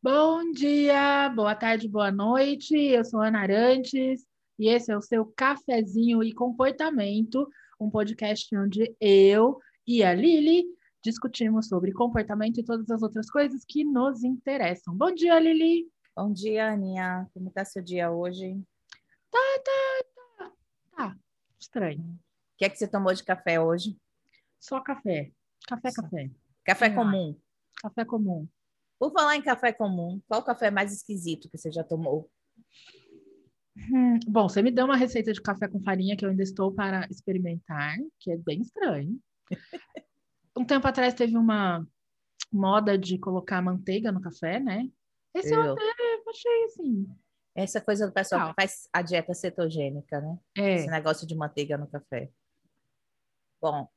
Bom dia, boa tarde, boa noite. Eu sou Ana Arantes e esse é o seu Cafezinho e Comportamento, um podcast onde eu e a Lili discutimos sobre comportamento e todas as outras coisas que nos interessam. Bom dia, Lili. Bom dia, Aninha. Como está seu dia hoje? Tá, tá, tá. Tá, estranho. O que é que você tomou de café hoje? Só café. Café, Só. café. Café comum. Café comum. Por falar em café comum, qual café mais esquisito que você já tomou? Hum, bom, você me deu uma receita de café com farinha que eu ainda estou para experimentar, que é bem estranho. um tempo atrás teve uma moda de colocar manteiga no café, né? Esse eu Eu. até achei assim. Essa coisa do pessoal Legal. que faz a dieta cetogênica, né? É, Esse negócio de manteiga no café. Bom,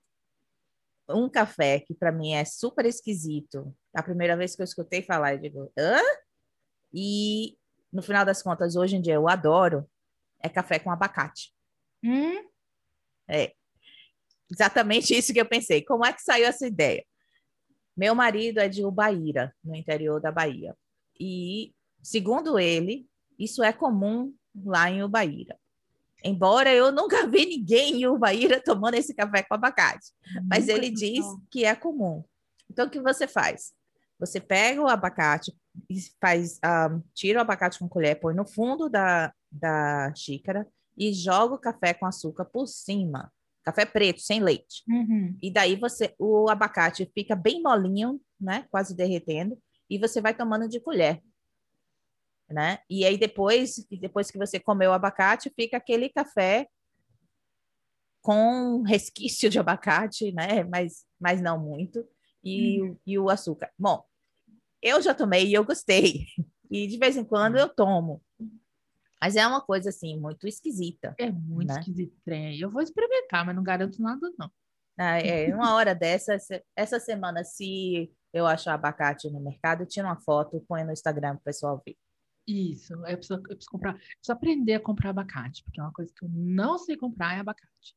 um café que para mim é super esquisito. A primeira vez que eu escutei falar, eu digo, hã? E no final das contas, hoje em dia eu adoro, é café com abacate. hum, Exatamente isso que eu pensei. Como é que saiu essa ideia? Meu marido é de Ubaíra, no interior da Bahia. E, segundo ele, isso é comum lá em Ubaíra. Embora eu nunca vi ninguém em Ubaíra tomando esse café com abacate. Mas ele diz que é comum. Então, o que você faz? Você pega o abacate, e faz, ah, tira o abacate com colher, põe no fundo da, da xícara e joga o café com açúcar por cima. Café preto, sem leite. Uhum. E daí você, o abacate fica bem molinho, né? Quase derretendo, e você vai tomando de colher. Né? E aí depois, depois que você comeu o abacate, fica aquele café com resquício de abacate, né? Mas, mas não muito. E, o- e o açúcar. Bom, eu já tomei e eu gostei. E de vez em quando eu tomo. Mas é uma coisa assim muito esquisita. É muito Né? esquisito trem. Eu vou experimentar, mas não garanto nada, não. Ah, é, uma hora dessa, essa- semana, se eu achar abacate no mercado, eu tiro uma foto, põe no Instagram para o pessoal ver. Isso, eu preciso, eu preciso comprar, preciso aprender a comprar abacate, porque é uma coisa que eu não sei comprar é abacate.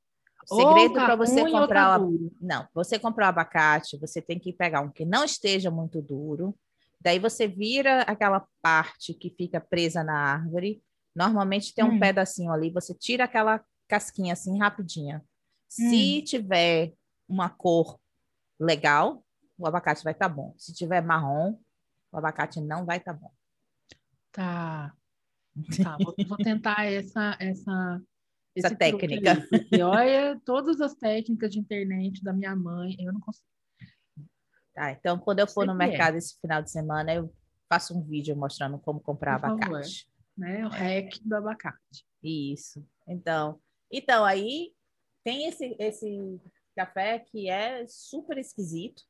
O segredo para você comprar o. Não, você comprar o abacate, você tem que pegar um que não esteja muito duro. Daí você vira aquela parte que fica presa na árvore. Normalmente tem um Hum. pedacinho ali, você tira aquela casquinha assim rapidinha. Se Hum. tiver uma cor legal, o abacate vai estar bom. Se tiver marrom, o abacate não vai estar bom. Tá. Tá, vou, vou tentar essa, essa, Essa técnica. aí, porque olha, todas as técnicas de internet da minha mãe, eu não consigo. Tá, então quando eu for no é. mercado esse final de semana, eu faço um vídeo mostrando como comprar Por favor. abacate. Né? O hack do abacate. Isso. Então, então aí tem esse esse café que é super esquisito.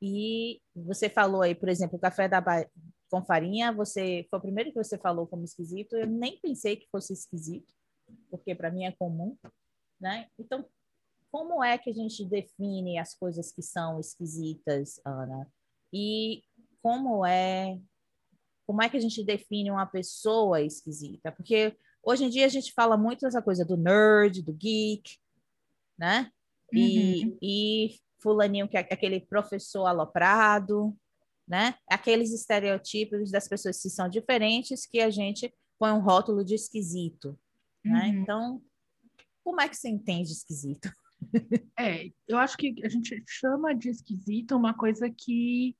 E você falou aí, por exemplo, o café da Ba- com farinha, você foi o primeiro que você falou como esquisito. Eu nem pensei que fosse esquisito, porque para mim é comum, né? Então, como é que a gente define as coisas que são esquisitas, Ana? E como é como é que a gente define uma pessoa esquisita? Porque hoje em dia a gente fala muito essa coisa do nerd, do geek, né? E, e fulaninho que é aquele professor aloprado, né? Aqueles estereotipos das pessoas que são diferentes que a gente põe um rótulo de esquisito, né? Uhum. Então, como é que você entende esquisito? É, eu acho que a gente chama de esquisito uma coisa que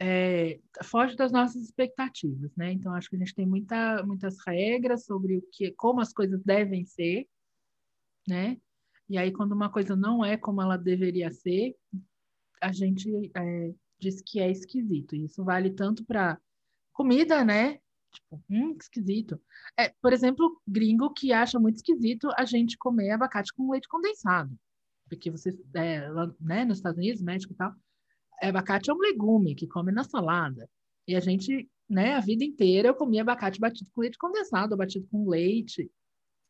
é, foge das nossas expectativas, né? Então, acho que a gente tem muita, muitas regras sobre o que, como as coisas devem ser, né? E aí, quando uma coisa não é como ela deveria ser, a gente é, diz que é esquisito. E isso vale tanto para comida, né? Tipo, hum, esquisito. É, por exemplo, gringo que acha muito esquisito a gente comer abacate com leite condensado. Porque você, é, lá, né, nos Estados Unidos, México e tal, abacate é um legume que come na salada. E a gente, né, a vida inteira eu comia abacate batido com leite condensado, ou batido com leite,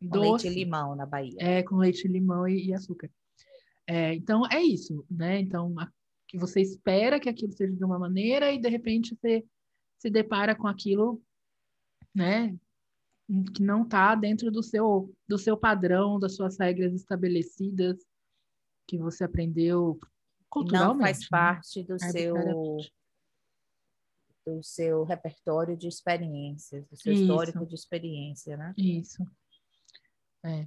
Com doce. leite e limão na Bahia. É, com leite, limão e, e açúcar. É, então, é isso, né? Então, a- que você espera que aquilo seja de uma maneira e, de repente, você se depara com aquilo, né? Que não está dentro do seu, do seu padrão, das suas regras estabelecidas, que você aprendeu E não culturalmente. faz né? parte do seu Arbitrariamente. do seu repertório de experiências, do seu Isso. histórico de experiência, né? Isso. É.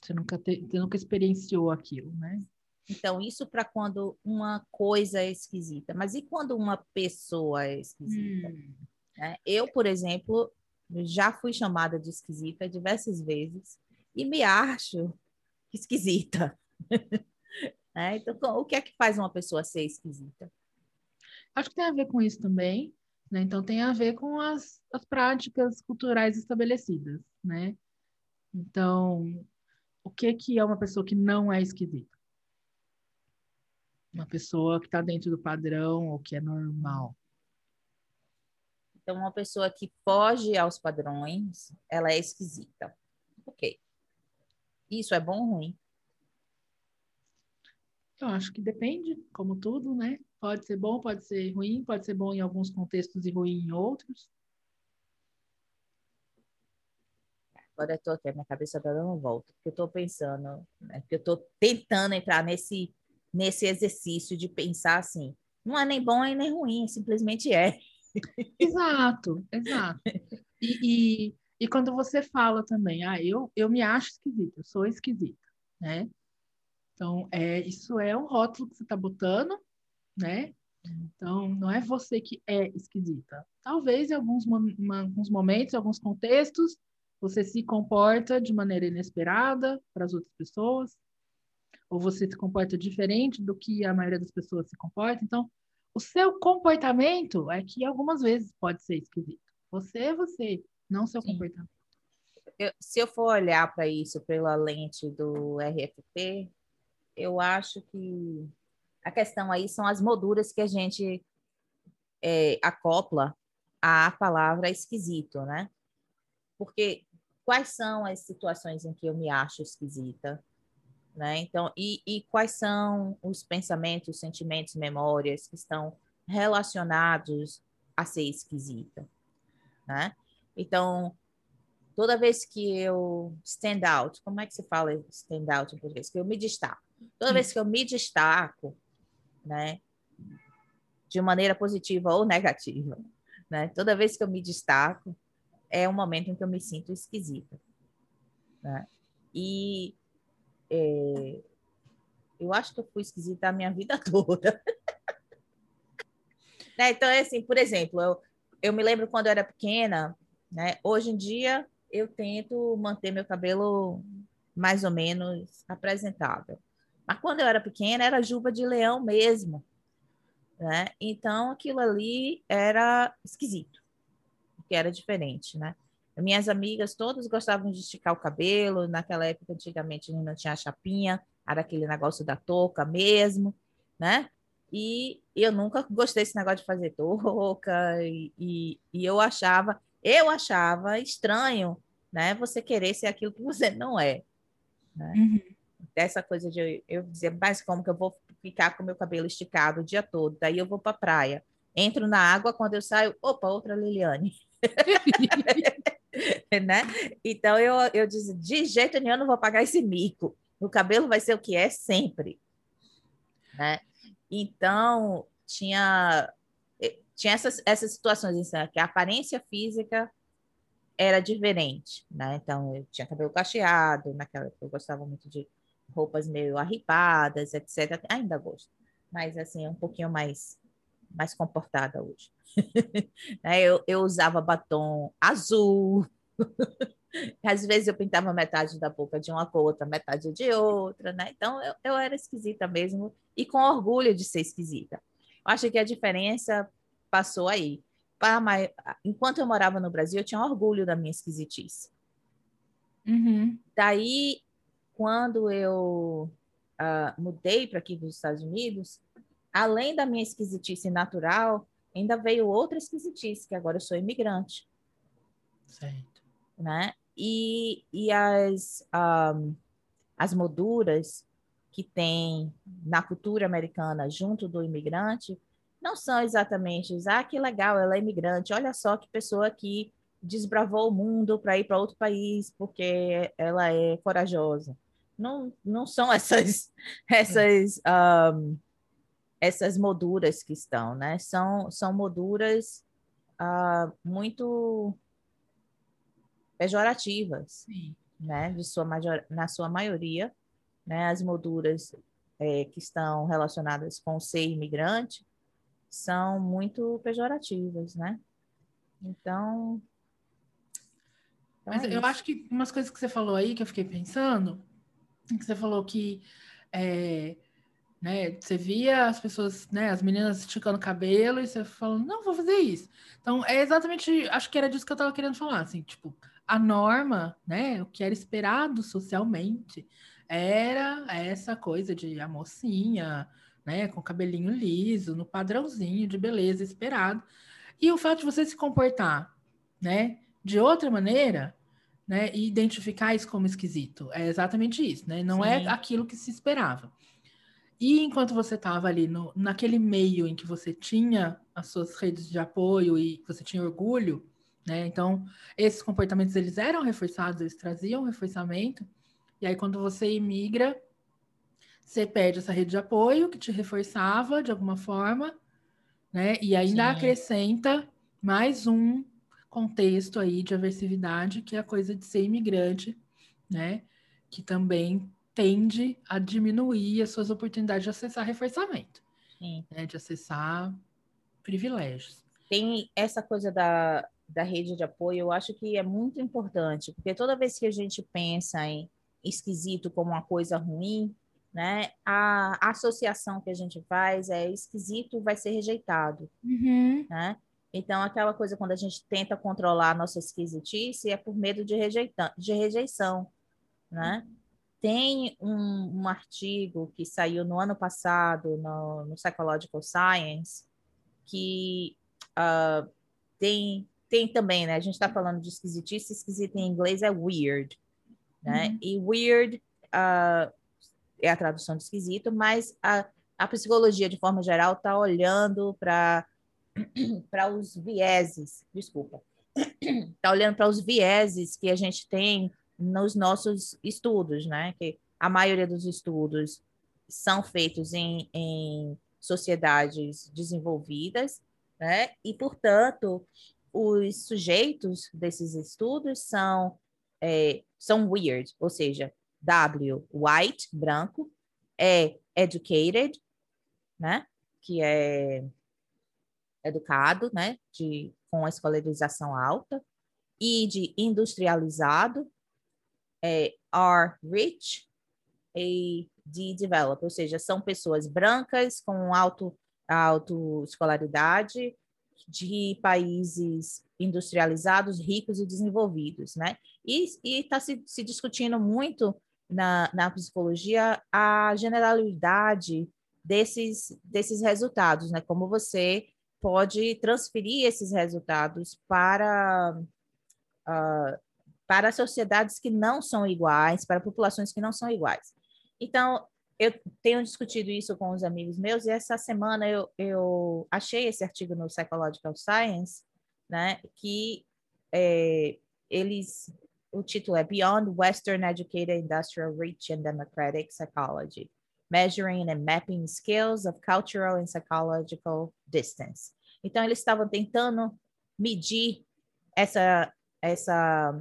Você nunca, te, você nunca experienciou aquilo, né? Então, isso para quando uma coisa é esquisita. Mas e quando uma pessoa é esquisita? Hum. Né? Eu, por exemplo, já fui chamada de esquisita diversas vezes e me acho esquisita. é, então, o que é que faz uma pessoa ser esquisita? Acho que tem a ver com isso também. Né? Então, tem a ver com as, as práticas culturais estabelecidas. Né? Então, o que, que é uma pessoa que não é esquisita? Uma pessoa que está dentro do padrão ou que é normal. Então, uma pessoa que foge aos padrões, ela é esquisita. Ok. Isso é bom ou ruim? Eu acho que depende, como tudo, né? Pode ser bom, pode ser ruim, pode ser bom em alguns contextos e ruim em outros. Agora eu tô aqui, a minha cabeça está dando volta, porque eu estou pensando, né? porque eu estou tentando entrar nesse, nesse exercício de pensar assim, não é nem bom e nem ruim, simplesmente é. Exato, exato. E, e, e, quando você fala também, ah, eu, eu me acho esquisita, eu sou esquisita, né? Então, é, isso é um rótulo que você está botando, né? Então, não é você que é esquisita. Talvez em alguns, uma, alguns momentos, em alguns contextos, você se comporta de maneira inesperada para as outras pessoas, ou você se comporta diferente do que a maioria das pessoas se comporta. Então, o seu comportamento é que algumas vezes pode ser esquisito. Você é você, não seu Sim. comportamento. Eu, se eu for olhar para isso pela lente do RFP, eu acho que a questão aí são as molduras que a gente é, acopla à palavra esquisito, né? Porque quais são as situações em que eu me acho esquisita? Né? Então, e, e quais são os pensamentos, sentimentos, memórias que estão relacionados a ser esquisita, né? Então, toda vez que eu stand out, como é que se fala stand out em português? Que eu me destaco. Toda vez que eu me destaco, né, de maneira positiva ou negativa, né? Toda vez que eu me destaco, é um momento em que eu me sinto esquisita, né? E é, eu acho que eu fui esquisita a minha vida toda. né? Então, é assim, por exemplo, eu, eu me lembro quando eu era pequena, né? Hoje em dia, eu tento manter meu cabelo mais ou menos apresentável. Mas quando eu era pequena, era juba de leão mesmo. Né? Então, aquilo ali era esquisito, porque era diferente, né? Minhas amigas todas gostavam de esticar o cabelo. Naquela época, antigamente, não tinha chapinha, era aquele negócio da touca mesmo, né? E eu nunca gostei desse negócio de fazer touca, e, e, e eu achava, eu achava estranho, né? Você querer ser aquilo que você não é, né? Uhum. Dessa coisa de eu, dizer, mas como que eu vou ficar com meu cabelo esticado o dia todo? Daí eu vou para a praia, entro na água, quando eu saio, opa, outra Liliane. né? Então eu, eu disse, de jeito nenhum eu não vou pagar esse mico. O cabelo vai ser o que é sempre. Né? Então, tinha, eh, tinha essas, essas situações assim, que a aparência física era diferente, né? Então, eu tinha cabelo cacheado, naquela época eu gostava muito de roupas meio arripadas, etc. Ainda gosto, mas assim, um pouquinho mais mais comportada hoje. Né, eu, eu usava batom azul. Às vezes eu pintava metade da boca de uma cor, outra metade de outra, né? Então eu, eu era esquisita mesmo e com orgulho de ser esquisita. Eu acho que a diferença passou aí. Enquanto eu morava no Brasil, eu tinha orgulho da minha esquisitice. Uhum. Daí, quando eu uh, mudei para aqui dos Estados Unidos, além da minha esquisitice natural, ainda veio outra esquisitice, que agora eu sou imigrante. Certo. Né? E, e as, um, as molduras que tem na cultura americana junto do imigrante não são exatamente, ah, que legal, ela é imigrante, olha só que pessoa que desbravou o mundo para ir para outro país porque ela é corajosa. Não, não são essas, essas um, essas molduras que estão, né? São, são molduras uh, muito pejorativas, Sim. né? De sua major, na sua maioria, né? As molduras é, que estão relacionadas com ser imigrante são muito pejorativas, né? Então. então Mas é eu acho que umas coisas que você falou aí que eu fiquei pensando, que você falou que é, né, você via as pessoas, né, as meninas esticando o cabelo e você falando, não, vou fazer isso. Então, é exatamente, acho que era disso que eu estava querendo falar, assim, tipo, a norma, né, o que era esperado socialmente era essa coisa de a mocinha, né, com cabelinho liso, no padrãozinho de beleza esperado. E o fato de você se comportar, né, de outra maneira, né, e identificar isso como esquisito, é exatamente isso, né? Não é Sim. é aquilo que se esperava. E enquanto você estava ali no, naquele meio em que você tinha as suas redes de apoio e você tinha orgulho, né? Então, esses comportamentos eles eram reforçados, eles traziam reforçamento. E aí quando você imigra, você perde essa rede de apoio que te reforçava de alguma forma, né? E ainda Sim. acrescenta mais um contexto aí de aversividade, que é a coisa de ser imigrante, né? Que também tende a diminuir as suas oportunidades de acessar reforçamento, né? De acessar privilégios. Tem essa coisa da, da rede de apoio, eu acho que é muito importante, porque toda vez que a gente pensa em esquisito como uma coisa ruim, né? A, associação que a gente faz é esquisito vai ser rejeitado, uhum. né? Então, aquela coisa quando a gente tenta controlar a nossa esquisitice é por medo de, rejeita, de rejeição, né? Tem um, um, artigo que saiu no ano passado no, no Psychological Science que uh, tem, tem também, né? A gente está falando de esquisitice, esquisito em inglês é weird, né? Uhum. E weird uh, é a tradução de esquisito, mas a, a psicologia, de forma geral, está olhando para para os vieses, desculpa, está olhando para os vieses que a gente tem nos nossos estudos, né? Que a maioria dos estudos são feitos em, em sociedades desenvolvidas, né? E, portanto, os sujeitos desses estudos são, é, são weird, ou seja, W, white, branco, E, educated, né? Que é educado, né? De, com a escolarização alta. E de industrializado, é, are rich, e de develop, ou seja, são pessoas brancas com alto, alto escolaridade de países industrializados, ricos e desenvolvidos, né? E está se, se discutindo muito na, na psicologia a generalidade desses, desses resultados, né? Como você pode transferir esses resultados para, uh, para sociedades que não são iguais, para populações que não são iguais. Então, eu tenho discutido isso com os amigos meus, e essa semana eu, eu achei esse artigo no Psychological Science, né, que é, eles o título é Beyond Western Educated Industrial Rich and Democratic Psychology, Measuring and Mapping Skills of Cultural and Psychological Distance. Então, eles estavam tentando medir essa, essa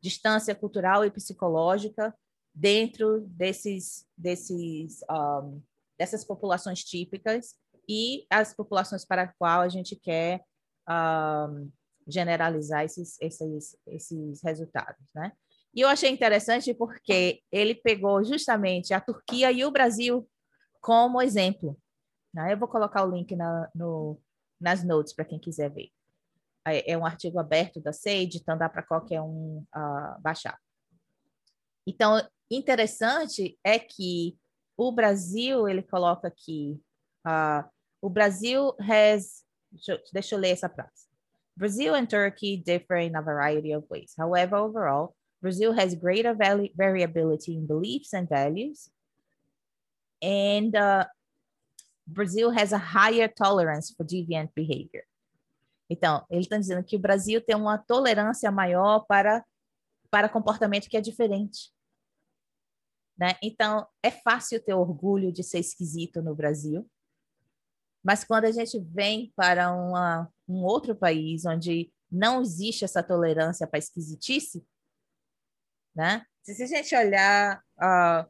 distância cultural e psicológica dentro desses, desses, um, dessas populações típicas e as populações para as quais a gente quer um, generalizar esses, esses, esses resultados, né? E eu achei interessante porque ele pegou justamente a Turquia e o Brasil como exemplo. Né? Eu vou colocar o link na, no, nas notes para quem quiser ver. É, um artigo aberto da SAGE, então dá para qualquer um uh, baixar. Então, interessante é que o Brasil, ele coloca aqui, uh, o Brasil has, deixa eu ler essa frase. Brazil and Turkey differ in a variety of ways. However, overall, Brazil has greater variability in beliefs and values. And uh, Brazil has a higher tolerance for deviant behavior. Então, ele está dizendo que o Brasil tem uma tolerância maior para, para comportamento que é diferente. Né? Então, é fácil ter orgulho de ser esquisito no Brasil. Mas quando a gente vem para uma, um outro país onde não existe essa tolerância para esquisitice, né? Se a gente olhar uh,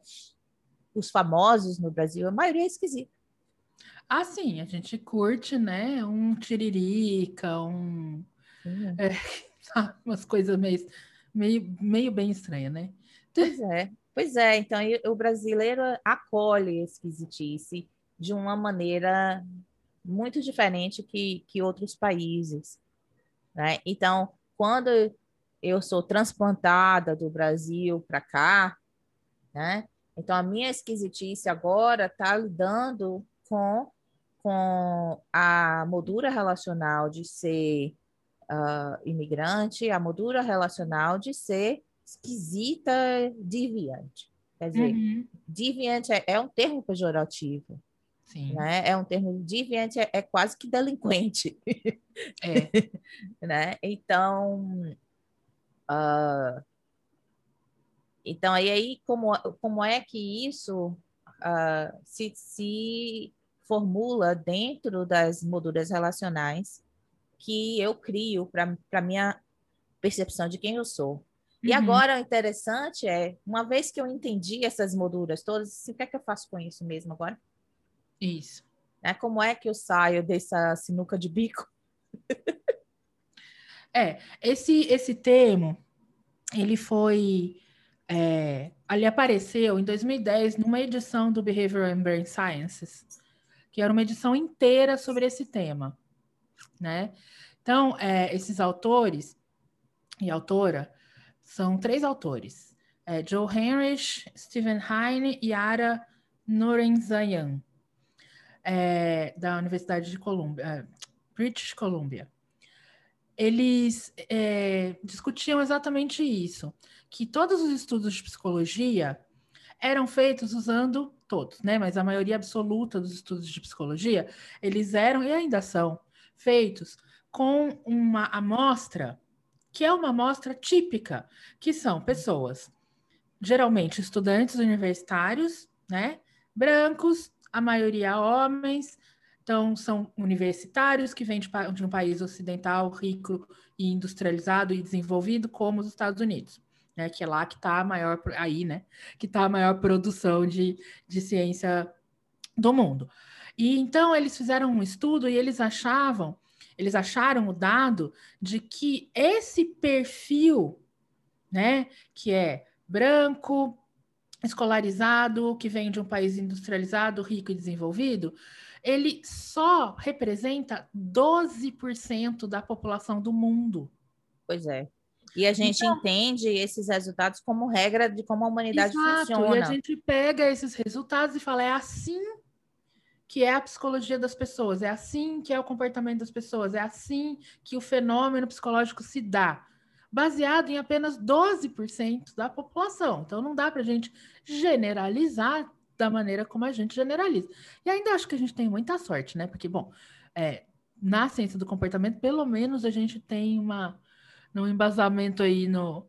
os famosos no Brasil, a maioria é esquisita. Ah, sim, a gente curte, né? Um tiririca, um. É, umas coisas meio, meio, meio bem estranhas, né? Pois é, pois é. Então, o brasileiro acolhe a esquisitice de uma maneira muito diferente que, que outros países. Né? Então, quando eu sou transplantada do Brasil para cá, né? Então, a minha esquisitice agora está lidando com, com a moldura relacional de ser uh, imigrante, a moldura relacional de ser esquisita, deviante. Quer dizer, uhum. deviante é, é, um termo pejorativo. Sim. Né? É um termo deviante, é, é quase que delinquente. É. né? Então, uh, então, e aí, como, como é que isso uh, se, se formula dentro das molduras relacionais que eu crio para a minha percepção de quem eu sou? E uhum. agora o interessante é, uma vez que eu entendi essas molduras todas, assim, o que é que eu faço com isso mesmo agora? Isso. Né? Como é que eu saio dessa sinuca de bico? é, esse, esse termo, ele foi é, ali apareceu em 2010 numa edição do Behavioral and Brain Sciences, que era uma edição inteira sobre esse tema, né? Então, é, esses autores e autora são três autores: é, Joe Henrich, Stephen Heine e Ara Norenzayan, é, da Universidade de Columbia, é, British Columbia. Eles é, discutiam exatamente isso que todos os estudos de psicologia eram feitos usando todos, né? Mas a maioria absoluta dos estudos de psicologia, eles eram e ainda são feitos com uma amostra que é uma amostra típica, que são pessoas, geralmente estudantes universitários, né? Brancos, a maioria homens, então são universitários que vêm de, de um país ocidental rico e industrializado e desenvolvido como os Estados Unidos né? Que é lá que está a maior aí, né? Que está a maior produção de, de ciência do mundo. E então eles fizeram um estudo e eles achavam, eles acharam o dado de que esse perfil, né, que é branco, escolarizado, que vem de um país industrializado, rico e desenvolvido, ele só representa 12% da população do mundo. Pois é. E a gente então, entende esses resultados como regra de como a humanidade exato, funciona. E a gente pega esses resultados e fala: é assim que é a psicologia das pessoas, é assim que é o comportamento das pessoas, é assim que o fenômeno psicológico se dá, baseado em apenas 12% da população. Então não dá para a gente generalizar da maneira como a gente generaliza. E ainda acho que a gente tem muita sorte, né? Porque, bom, é, na ciência do comportamento, pelo menos a gente tem uma no embasamento aí no,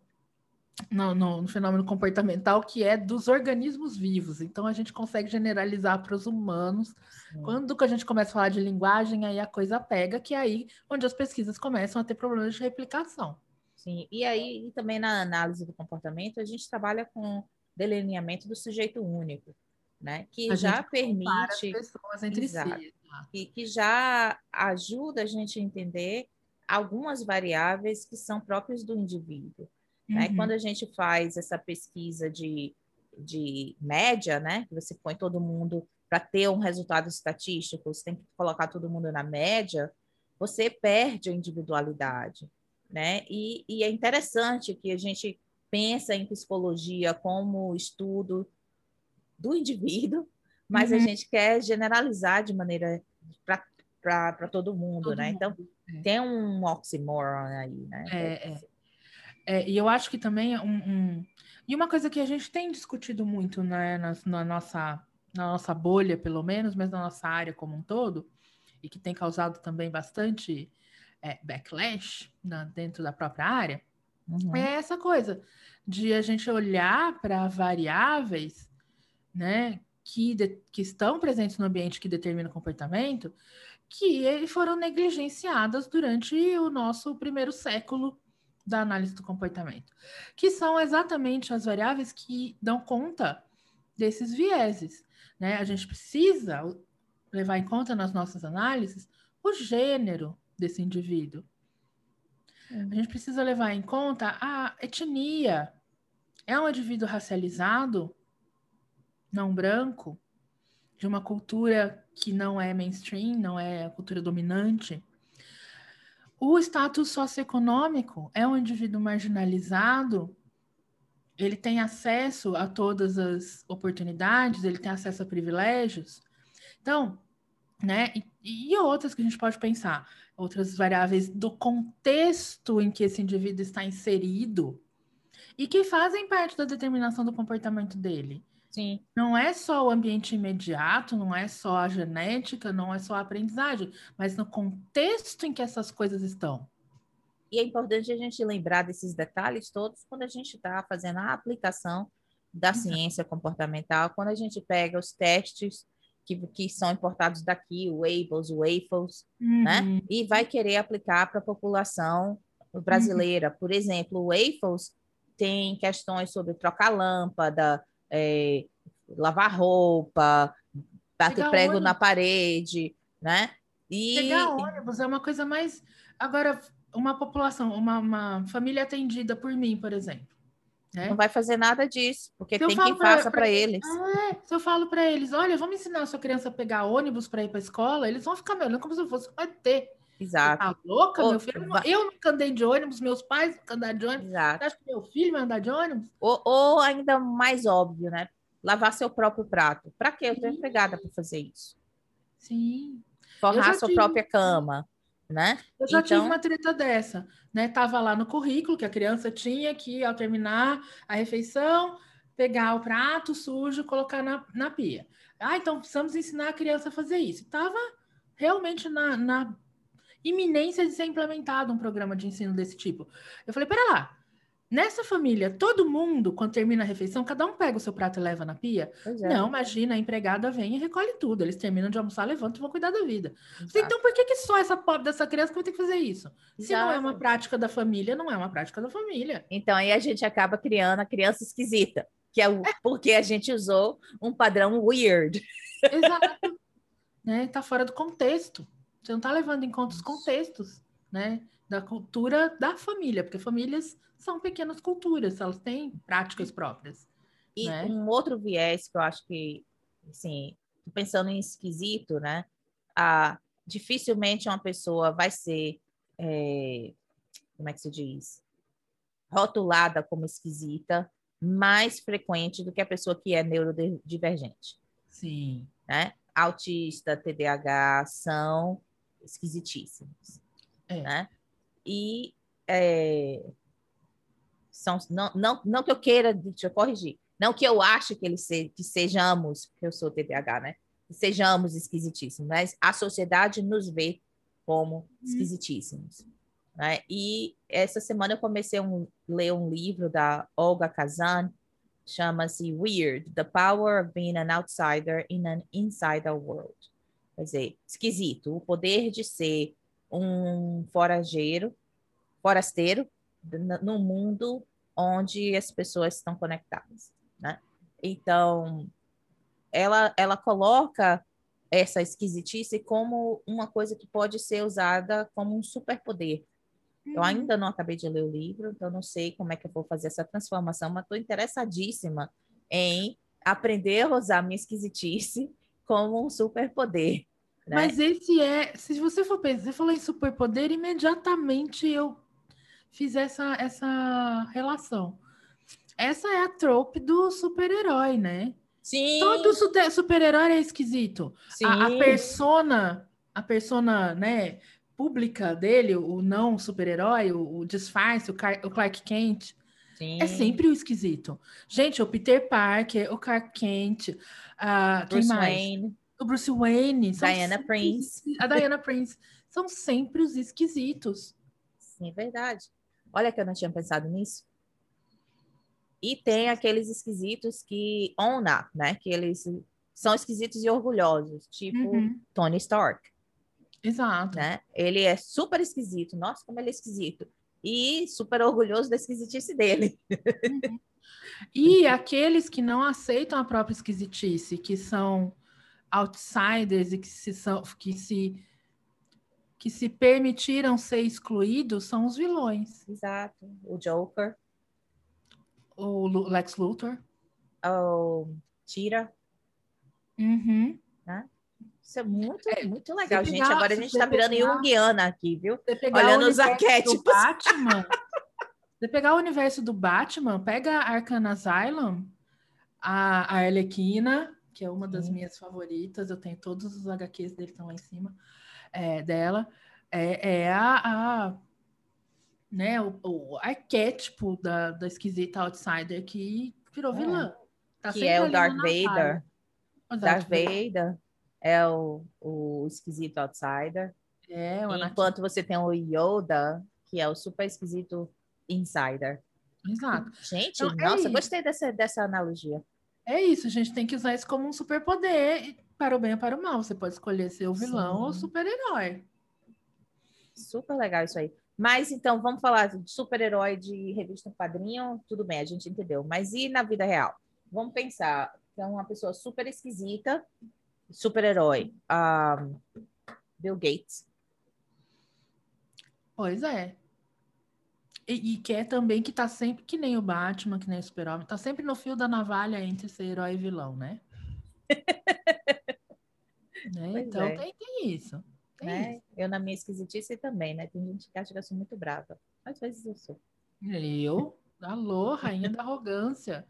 no, no, no, fenômeno comportamental que é dos organismos vivos. Então a gente consegue generalizar para os humanos. Sim. Quando que a gente começa a falar de linguagem, aí a coisa pega, que é aí onde as pesquisas começam a ter problemas de replicação. Sim, e aí e também na análise do comportamento a gente trabalha com delineamento do sujeito único, né? Que a já permite pessoas entre exato, si, que, que já ajuda a gente a entender algumas variáveis que são próprias do indivíduo. Né? Uhum. Quando a gente faz essa pesquisa de, de média, né, que você põe todo mundo para ter um resultado estatístico, você tem que colocar todo mundo na média, você perde a individualidade. Né? E, e é interessante que a gente pensa em psicologia como estudo do indivíduo, mas uhum. a gente quer generalizar de maneira para todo mundo, todo né? Então, mundo. Então, é. tem um oxymoron aí, né? É, é. é, e eu acho que também é um, um, E uma coisa que a gente tem discutido muito né, na, na, nossa, na nossa bolha, pelo menos, mas na nossa área como um todo, e que tem causado também bastante é, backlash na, dentro da própria área, uhum. é essa coisa de a gente olhar para variáveis, né? que, de, que estão presentes no ambiente que determina o comportamento que foram negligenciadas durante o nosso primeiro século da análise do comportamento, que são exatamente as variáveis que dão conta desses vieses. Né? A gente precisa levar em conta nas nossas análises o gênero desse indivíduo. A gente precisa levar em conta a etnia. É um indivíduo racializado, não branco, de uma cultura que não é mainstream, não é a cultura dominante. O status socioeconômico é um indivíduo marginalizado, ele tem acesso a todas as oportunidades, ele tem acesso a privilégios. Então, né, e, e outras que a gente pode pensar, outras variáveis do contexto em que esse indivíduo está inserido e que fazem parte da determinação do comportamento dele. Sim. Não é só o ambiente imediato, não é só a genética, não é só a aprendizagem, mas no contexto em que essas coisas estão. E é importante a gente lembrar desses detalhes todos quando a gente está fazendo a aplicação da ciência comportamental, quando a gente pega os testes que, que são importados daqui, o ABLES, o AFLS, né? uhum. né? E vai querer aplicar para a população brasileira. Uhum. Por exemplo, o AFLS tem questões sobre trocar lâmpada, é, lavar roupa, bater Pegar prego ônibus. na parede, né? E... Pegar ônibus é uma coisa mais. Agora, uma população, uma, uma família atendida por mim, por exemplo. Né? Não vai fazer nada disso, porque tem quem faça para eles. É. Se eu falo para eles, olha, vamos ensinar a sua criança a pegar ônibus para ir para a escola, eles vão ficar me olhando como se eu fosse um ET. Exato. Tá louca, ou, meu filho? Vai... Eu nunca andei de ônibus, meus pais nunca andaram de ônibus. Exato. Você acha que meu filho vai andar de ônibus? Ou, ou ainda mais óbvio, né? Lavar seu próprio prato. Para quê? Eu tenho empregada para fazer isso. Sim. Forrar sua tive... própria cama, né? Eu já então... tive uma treta dessa, né? Tava lá no currículo que a criança tinha que, ao terminar a refeição, pegar o prato sujo e colocar na, na pia. Ah, então precisamos ensinar a criança a fazer isso. Tava realmente na, na iminência de ser implementado um programa de ensino desse tipo. Eu falei, pera lá, nessa família, todo mundo, quando termina a refeição, cada um pega o seu prato e leva na pia? É. Não, imagina, a empregada vem e recolhe tudo. Eles terminam de almoçar, levantam e vão cuidar da vida. Então, por que, que só essa pobre dessa criança que vai ter que fazer isso? Exato. Se não é uma prática da família, não é uma prática da família. Então, aí a gente acaba criando a criança esquisita, que é, o, é. porque a gente usou um padrão weird. Exato. né? Tá fora do contexto. Você não está levando em conta os contextos, né? Da cultura da família, porque famílias são pequenas culturas, elas têm práticas próprias. E né? um outro viés que eu acho que, assim, pensando em esquisito, né? Ah, dificilmente uma pessoa vai ser, é, como é que se diz? Rotulada como esquisita mais frequente do que a pessoa que é neurodivergente. Sim. Né? Autista, TDAH são esquisitíssimos. É. Né? E é, são, não, não, não que eu queira, deixa eu corrigir, não que eu ache que eles se, que sejamos, porque eu sou TDAH, né? Que sejamos esquisitíssimos, mas a sociedade nos vê como hum. esquisitíssimos. Hum. Né? E essa semana eu comecei a um, ler um livro da Olga Kazan, chama-se Weird: The Power of Being an Outsider in an Insider World. Quer dizer, esquisito, o poder de ser um forageiro, forasteiro, no mundo onde as pessoas estão conectadas, né? Então, ela, ela coloca essa esquisitice como uma coisa que pode ser usada como um superpoder. Eu uhum. ainda não acabei de ler o livro, então não sei como é que eu vou fazer essa transformação, mas estou interessadíssima em aprender a usar minha esquisitice como um superpoder. Né? Mas esse é, se você for pensar, você falou em superpoder, imediatamente eu fiz essa, essa relação. Essa é a trope do super-herói, né? Sim. Todo super-herói é esquisito. Sim. A, a persona, a persona, né, pública dele, o não super-herói, o, o, disfarce, o, o Clark Kent, Sim. É sempre o esquisito. Gente, o Peter Parker, o Clark Kent, uh, quem mais? Wayne. O Bruce Wayne. Diana Prince. A Diana Prince. São sempre os esquisitos. Sim, é verdade. Olha que eu não tinha pensado nisso. E tem aqueles esquisitos que own up, né? Que eles são esquisitos e orgulhosos, tipo Uhum. Tony Stark, Exato. né? Ele é super esquisito, nossa, como ele é esquisito. E super orgulhoso da esquisitice dele. E aqueles que não aceitam a própria esquisitice, que são outsiders e que se, são, que se, que se permitiram ser excluídos, são os vilões. Exato. O Joker, O Lex Luthor. o Tira. Uhum. Isso é muito, É, muito legal, gente. pegar- Agora a gente você tá virando Jungiana aqui, viu? Olhando o os arquétipos. Batman, você pegar o universo do Batman, pega a Arcana Asylum, a, a Arlequina, que é uma das minhas favoritas, eu tenho todos os HQs dele estão lá em cima é, dela, é, é a, a- né, o, o arquétipo da, da esquisita outsider que virou É. vilã. Tá que é o Darth Vader. Darth Vader é o, o esquisito outsider. É, o Anakin. Enquanto você tem o Yoda, que é o super esquisito insider. Exato. Gente, Então, é nossa, isso. gostei dessa, dessa analogia. É isso, a gente tem que usar isso como um superpoder, para o bem ou para o mal. Você pode escolher ser o vilão Sim. ou o super-herói. Super legal isso aí. Mas então, vamos falar de super-herói de revista quadrinho. Tudo bem, a gente entendeu. Mas e na vida real? Vamos pensar. que é uma pessoa super esquisita, super-herói. Ah, Bill Gates. Pois é. E, e quer também que tá sempre, que nem o Batman, que nem o Super-Homem, tá sempre no fio da navalha entre ser herói e vilão, né? Né? Então é. tem, tem isso. Tem né? Eu, na minha esquisitice, também, né? Tem gente que acha que eu sou muito brava. Às vezes eu sou. Eu, alô, rainha da arrogância.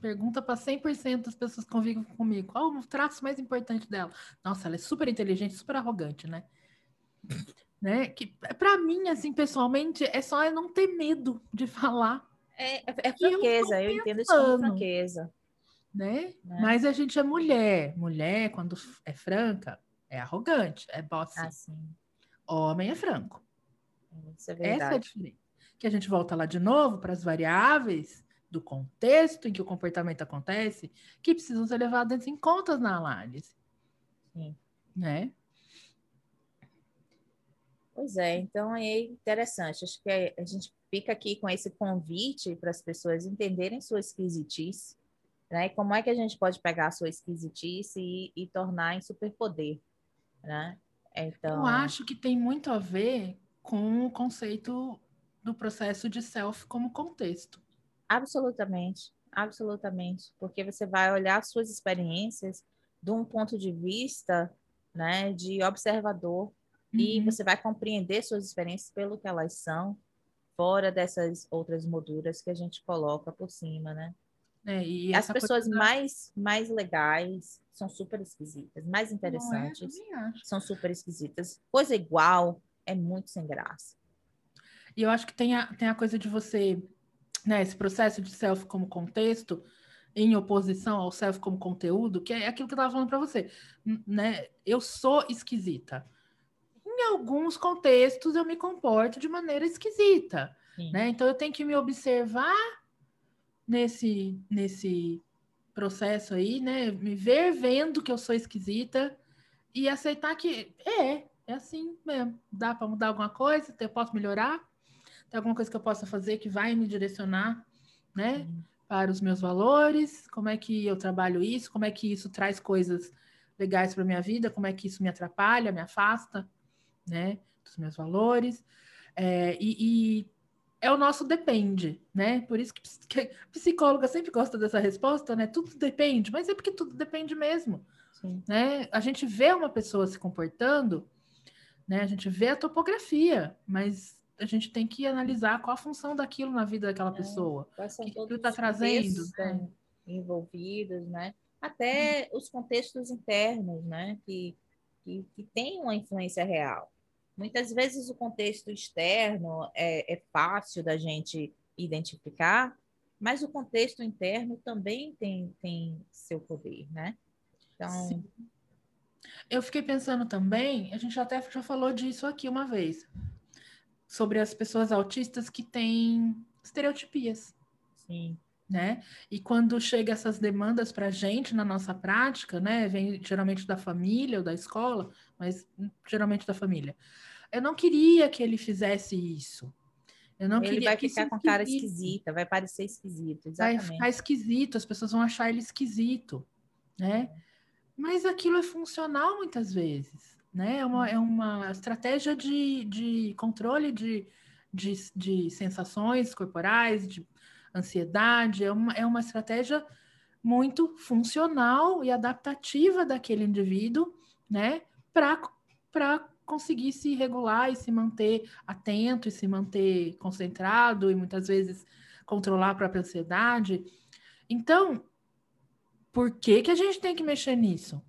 Pergunta para 100% das pessoas que convivem comigo. Qual o traço mais importante dela? Nossa, ela é super inteligente, super arrogante, né? né? Que para mim, assim, pessoalmente, é só não ter medo de falar, É, é, é E eu franqueza, eu, entendo isso como franqueza. né? Né? Mas a gente é mulher. Mulher, quando é franca, é arrogante, é bossy. Assim, Homem é franco. isso é Essa é a verdade. diferença. Que a gente volta lá de novo para as variáveis do contexto em que o comportamento acontece, que precisam ser levadas em conta na análise, Sim. né? Pois é, então é interessante. Acho que a gente fica aqui com esse convite para as pessoas entenderem sua esquisitice, né? E como é que a gente pode pegar a sua esquisitice e, e tornar em superpoder, né? Então, Eu acho que tem muito a ver com o conceito do processo de self como contexto. Absolutamente, absolutamente, porque você vai olhar suas experiências de um ponto de vista, né, de observador e Uhum. você vai compreender suas experiências pelo que elas são, fora dessas outras molduras que a gente coloca por cima, né? É, e As coisa pessoas da- mais, mais legais são super esquisitas, mais é, interessantes são super esquisitas. Coisa igual é muito sem graça. E eu acho que tem a, tem a coisa de você, né, esse processo de self como contexto, em oposição ao self como conteúdo, que é aquilo que eu estava falando para você, né? Eu sou esquisita. Em alguns contextos eu me comporto de maneira esquisita, Sim. né? Então eu tenho que me observar nesse nesse processo aí, né? Me ver vendo que eu sou esquisita e aceitar que é, é assim mesmo. Dá para mudar alguma coisa? Eu posso melhorar? Tem alguma coisa que eu possa fazer que vai me direcionar, né? Para os meus valores? Como é que eu trabalho isso? Como é que isso traz coisas legais para minha vida? Como é que isso me atrapalha, me afasta, né? Dos meus valores? É, e, e é o nosso depende, né? Por isso que, que psicóloga sempre gosta dessa resposta, né? Tudo depende, mas é porque tudo depende mesmo Sim. né? A gente vê uma pessoa se comportando, né? A gente vê a topografia, mas a gente tem que analisar qual a função daquilo na vida daquela É. pessoa. Quais são que todos tá os trazendo, né? estão envolvidos, né? Até os contextos internos, né? Que, que, que têm uma influência real. Muitas vezes o contexto externo é, é fácil da gente identificar, mas o contexto interno também tem, tem seu poder, né? Então, Sim. Eu fiquei pensando também, a gente até já falou disso aqui uma vez, sobre as pessoas autistas que têm estereotipias. sim, né? E quando chega essas demandas para a gente na nossa prática, né? Vem geralmente da família ou da escola, mas geralmente da família. Eu não queria que ele fizesse isso. Eu não ele queria vai que ficar com cara esquisita, vai parecer esquisito, exatamente. Vai ficar esquisito, as pessoas vão achar ele esquisito, né? Mas aquilo é funcional muitas vezes, né? É uma, é uma estratégia de, de controle de, de, de sensações corporais, de ansiedade, é uma, é uma estratégia muito funcional e adaptativa daquele indivíduo, né, para conseguir se regular e se manter atento e se manter concentrado e muitas vezes controlar a própria ansiedade. Então, por que, que a gente tem que mexer nisso?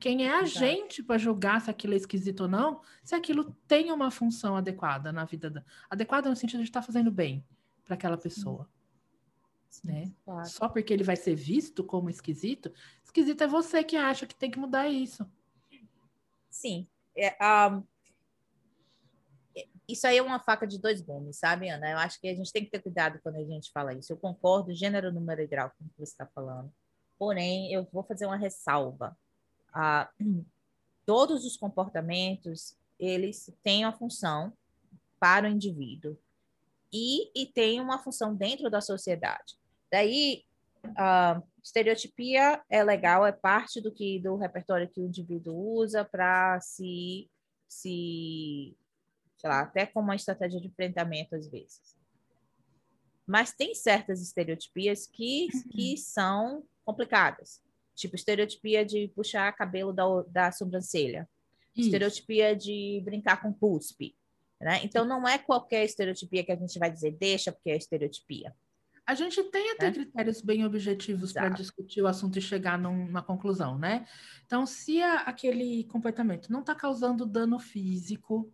Quem é a Exato. gente para julgar se aquilo é esquisito ou não, se aquilo tem uma função adequada na vida da... adequada no sentido de estar fazendo bem para aquela pessoa. Sim né? Claro. Só porque ele vai ser visto como esquisito, esquisito é você que acha que tem que mudar isso. Sim. É, um, isso aí é uma faca de dois gumes, sabe, Ana? Eu acho que a gente tem que ter cuidado quando a gente fala isso. Eu concordo, gênero, número e grau, com o que você está falando. Porém, eu vou fazer uma ressalva. Todos os comportamentos, eles têm uma função para o indivíduo e, e têm uma função dentro da sociedade. Daí, uh, estereotipia é legal, é parte do que do repertório que o indivíduo usa para se, se, sei lá, até como uma estratégia de enfrentamento às vezes. Mas tem certas estereotipias que, que são complicadas. Tipo, estereotipia de puxar cabelo da, da sobrancelha. Isso. Estereotipia de brincar com cuspe. Né? Então, não é qualquer estereotipia que a gente vai dizer deixa porque é estereotipia. A gente tem até né? critérios bem objetivos para discutir o assunto e chegar numa conclusão, né? Então, se a, aquele comportamento não está causando dano físico,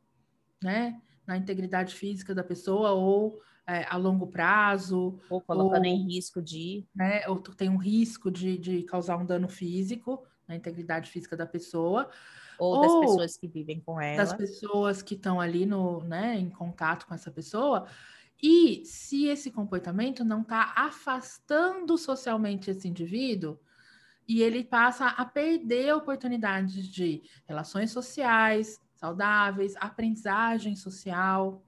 né, na integridade física da pessoa ou é, a longo prazo, ou colocando ou, em risco de, né, ou tem um risco de, de causar um dano físico na integridade física da pessoa, ou, ou das pessoas que vivem com ela, das pessoas que estão ali no, né, em contato com essa pessoa e se esse comportamento não está afastando socialmente esse indivíduo, e ele passa a perder oportunidades de relações sociais saudáveis, aprendizagem social.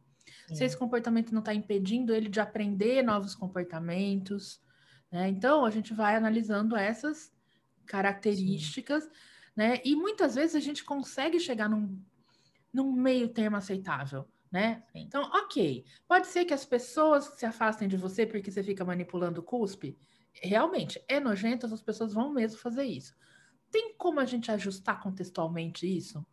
Se esse comportamento não está impedindo ele de aprender novos comportamentos, né? Então a gente vai analisando essas características, Sim. né? E muitas vezes a gente consegue chegar num, num meio termo aceitável né? Então, ok. Pode ser que as pessoas se afastem de você porque você fica manipulando o cuspe. Realmente, é nojento, as pessoas vão mesmo fazer isso. Tem como a gente ajustar contextualmente isso?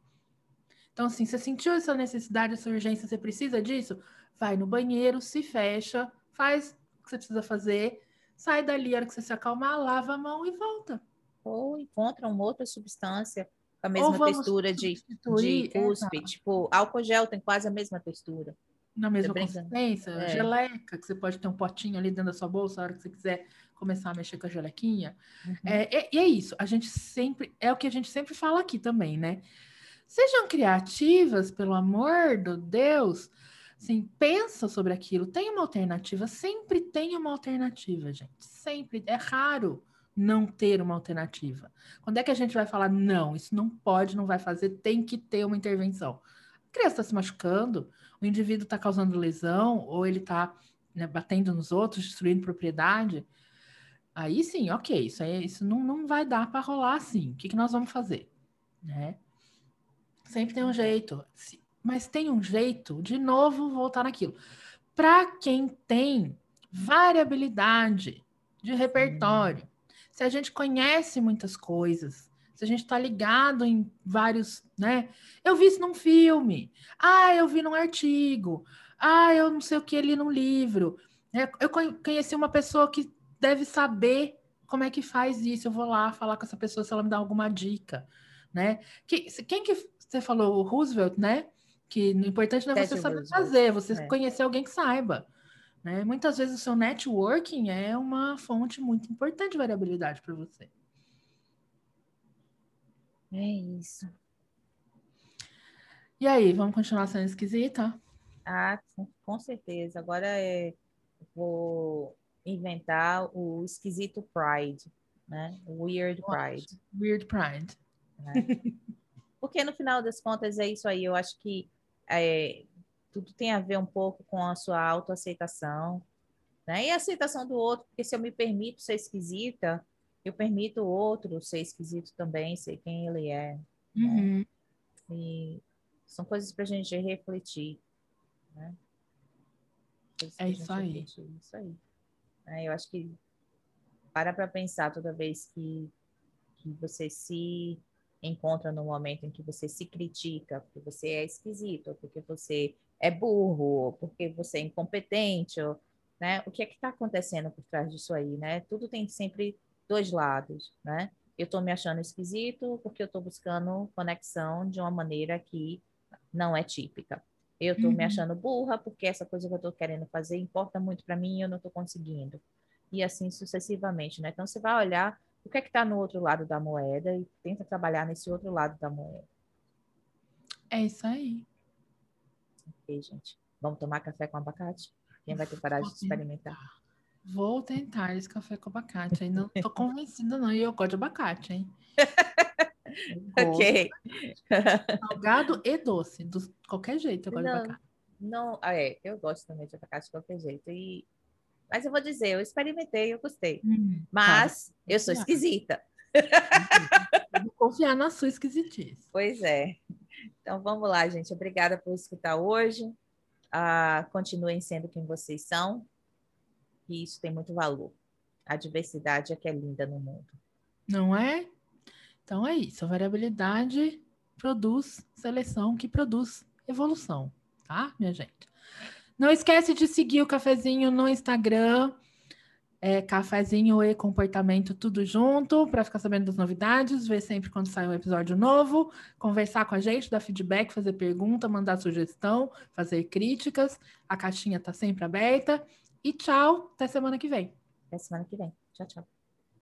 Então, assim, você sentiu essa necessidade, essa urgência, você precisa disso? Vai no banheiro, se fecha, faz o que você precisa fazer, sai dali, a hora que você se acalmar, lava a mão e volta. Ou encontra uma outra substância a mesma textura de, de cuspe. É, tipo, álcool gel tem quase a mesma textura. Na mesma consistência, é. geleca, que você pode ter um potinho ali dentro da sua bolsa, a hora que você quiser começar a mexer com a gelequinha. Uhum. É, e é isso, a gente sempre, é o que a gente sempre fala aqui também, né? Sejam criativas, pelo amor de Deus. Assim, pensa sobre aquilo, tem uma alternativa, sempre tem uma alternativa, gente. Sempre, é raro não ter uma alternativa? Quando é que a gente vai falar, não, isso não pode, não vai fazer, tem que ter uma intervenção? A criança está se machucando, o indivíduo está causando lesão, ou ele está né, batendo nos outros, destruindo propriedade. Aí sim, ok, isso, aí, isso não, não vai dar para rolar assim. O que, que nós vamos fazer? Né? Sempre tem um jeito. Mas tem um jeito, de novo, voltar naquilo. Para quem tem variabilidade de repertório, se a gente conhece muitas coisas, se a gente está ligado em vários, né? Eu vi isso num filme, ah, eu vi num artigo, ah, eu não sei o que li num livro. É, eu conheci uma pessoa que deve saber como é que faz isso. Eu vou lá falar com essa pessoa se ela me dá alguma dica, né? Que, quem que você falou? O Roosevelt, né? Que o importante não é você saber fazer, você é. conhecer alguém que saiba. Né? Muitas vezes o seu networking é uma fonte muito importante de variabilidade para você. É isso. E aí, vamos continuar sendo esquisita? Ah, com certeza. Agora é, vou inventar o esquisito Pride, né? Weird Pride. Weird Pride. Né? Porque no final das contas é isso aí. Eu acho que é, tudo tem a ver um pouco com a sua autoaceitação, né? E a aceitação do outro, porque se eu me permito ser esquisita, eu permito o outro ser esquisito também, ser quem ele é. Né? Uhum. Né? E são coisas para a gente refletir, né? É isso aí. Refletir, isso aí. É, eu acho que para para pensar toda vez que, que você se encontra no momento em que você se critica, porque você é esquisito, porque você é burro, porque você é incompetente, ou, né? O que é que está acontecendo por trás disso aí, né? Tudo tem sempre dois lados, né? Eu estou me achando esquisito porque eu estou buscando conexão de uma maneira que não é típica. Eu estou uhum. me achando burra porque essa coisa que eu estou querendo fazer importa muito para mim e eu não estou conseguindo. E assim sucessivamente, né? Então você vai olhar o que é que está no outro lado da moeda e tenta trabalhar nesse outro lado da moeda. É isso aí. Ok, gente. Vamos tomar café com abacate? Quem vai ter coragem de experimentar? Vou tentar esse café com abacate. Ainda não tô convencida, não. E eu gosto de abacate, hein? ok. Salgado e doce. Do qualquer jeito, eu gosto não, de abacate. Não, ah, é, eu gosto também de abacate de qualquer jeito. E mas eu vou dizer, eu experimentei, eu gostei. Hum, Mas eu sou esquisita. Vou confiar na sua esquisitice. Pois é. Então vamos lá, gente. Obrigada por escutar hoje. Ah, continuem sendo quem vocês são. E isso tem muito valor. A diversidade é que é linda no mundo. Não é? Então é isso. A variabilidade produz seleção que produz evolução, tá, minha gente? Não esquece de seguir o cafezinho no Instagram. É, cafezinho e comportamento tudo junto para ficar sabendo das novidades, ver sempre quando sai um episódio novo, conversar com a gente, dar feedback, fazer pergunta, mandar sugestão, fazer críticas. A caixinha está sempre aberta. E tchau, até semana que vem. Até semana que vem. Tchau, tchau.